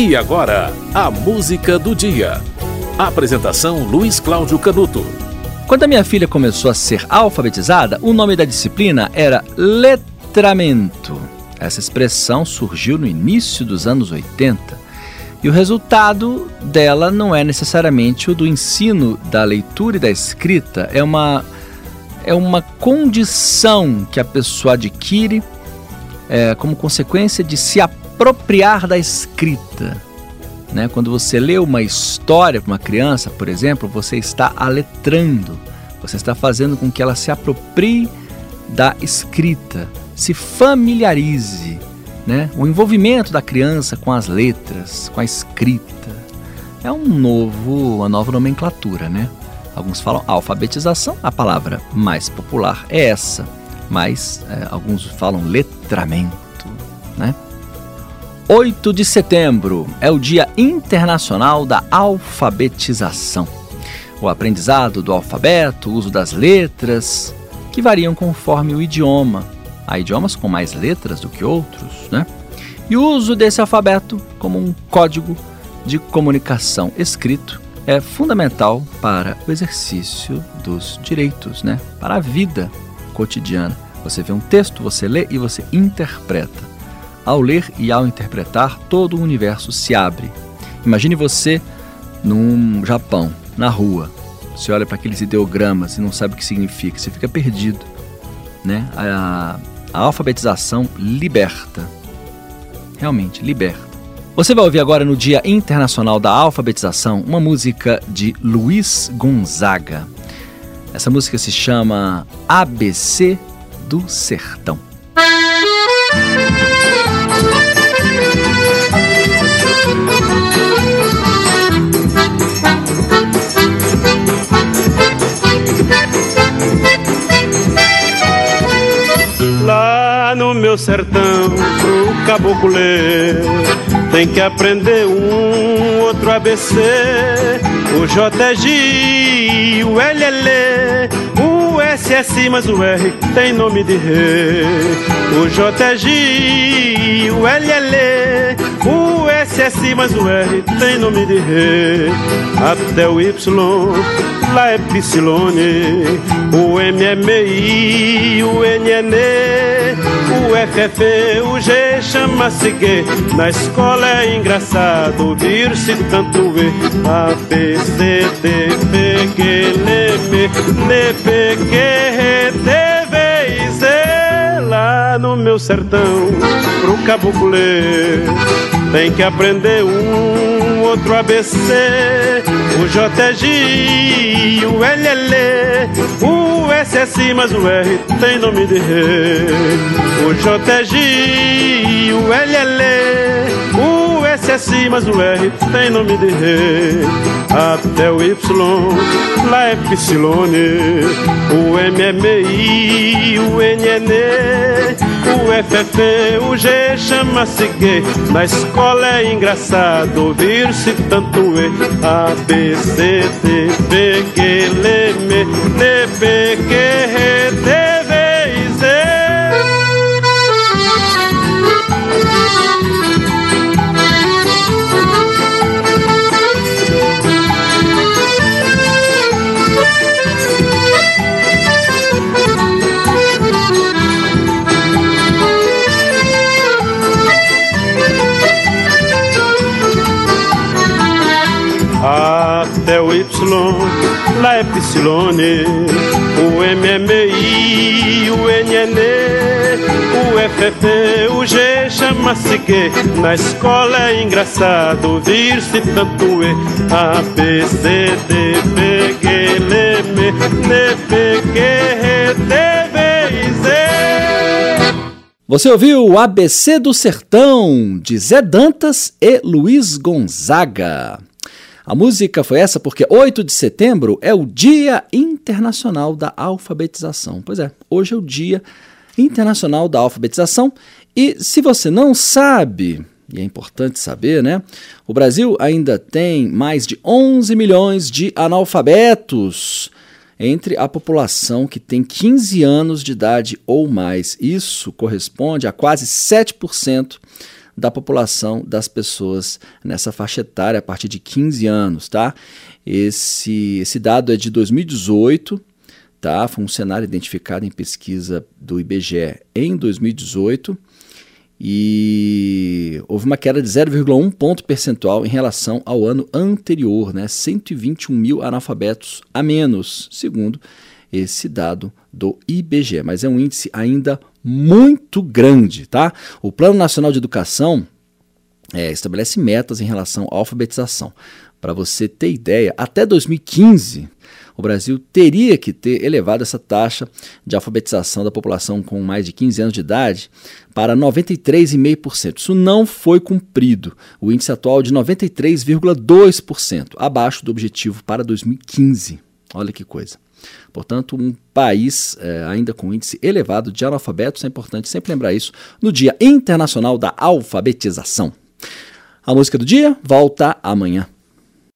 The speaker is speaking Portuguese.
E agora, a música do dia. Apresentação Luiz Cláudio Canuto. Quando a minha filha começou a ser alfabetizada, o nome da disciplina era letramento. Essa expressão surgiu no início dos anos 80 e o resultado dela não é necessariamente o do ensino da leitura e da escrita, é uma, é uma condição que a pessoa adquire é, como consequência de se apropriar da escrita. Né? Quando você lê uma história para uma criança, por exemplo, você está aletrando, você está fazendo com que ela se aproprie da escrita, se familiarize. Né? O envolvimento da criança com as letras, com a escrita, é um novo, uma nova nomenclatura, né? Alguns falam alfabetização, a palavra mais popular é essa, mas é, alguns falam letramento, né? 8 de setembro é o Dia Internacional da Alfabetização. O aprendizado do alfabeto, o uso das letras, que variam conforme o idioma. Há idiomas com mais letras do que outros, né? E o uso desse alfabeto como um código de comunicação escrito é fundamental para o exercício dos direitos, né? Para a vida cotidiana. Você vê um texto, você lê e você interpreta. Ao ler e ao interpretar, todo o universo se abre. Imagine você num Japão, na rua. Você olha para aqueles ideogramas e não sabe o que significa, você fica perdido. Né? A, a alfabetização liberta. Realmente, liberta. Você vai ouvir agora no Dia Internacional da Alfabetização uma música de Luiz Gonzaga. Essa música se chama ABC do Sertão. Sertão, pro caboclo ler, tem que aprender um outro ABC, o JG, o LL, o SS, mas o R tem nome de rei, o JG, o LL, o SS, mas o R tem nome de rei, até o Y lá é Psilone, o MMI, o NN, o FF, o G chama-se G. Na escola é engraçado ouvir-se tanto E. A, B, C, D, F, G, L, M, N, P, Q, R, T, V e Z. Lá no meu sertão, pro caboclo ler, tem que aprender um outro ABC o JG, o LL, o SS, mas o R tem nome de rei. O JG, o LL, o SS, mas o R tem nome de rei. Até o Y, lá é Psilone, o MMI, o NN, o FF, o G chama-se G. Na escola é engraçado ouvir-se tanto E, A, B, C, D, B, G, É Psilone, o MMI, o NN, o FF, o G chama-se G. Na escola é engraçado ouvir-se tanto E, A, B, C, D, B, G, L, M, N, P, Q, R, T, V Z. Você ouviu o ABC do Sertão, de Zé Dantas e Luiz Gonzaga. A música foi essa porque 8 de setembro é o Dia Internacional da Alfabetização. Pois é, hoje é o Dia Internacional da Alfabetização e se você não sabe, e é importante saber, né? O Brasil ainda tem mais de 11 milhões de analfabetos entre a população que tem 15 anos de idade ou mais. Isso corresponde a quase 7% da população das pessoas nessa faixa etária a partir de 15 anos, tá? Esse, esse dado é de 2018, tá? Foi um cenário identificado em pesquisa do IBGE em 2018 e houve uma queda de 0,1 ponto percentual em relação ao ano anterior, né? 121 mil analfabetos a menos, segundo esse dado do IBGE. Mas é um índice ainda muito grande, tá? O Plano Nacional de Educação é, estabelece metas em relação à alfabetização. Para você ter ideia, até 2015 o Brasil teria que ter elevado essa taxa de alfabetização da população com mais de 15 anos de idade para 93,5%. Isso não foi cumprido. O índice atual é de 93,2%, abaixo do objetivo para 2015. Olha que coisa. Portanto, um país é, ainda com índice elevado de analfabetos, é importante sempre lembrar isso no Dia Internacional da Alfabetização. A música do dia volta amanhã.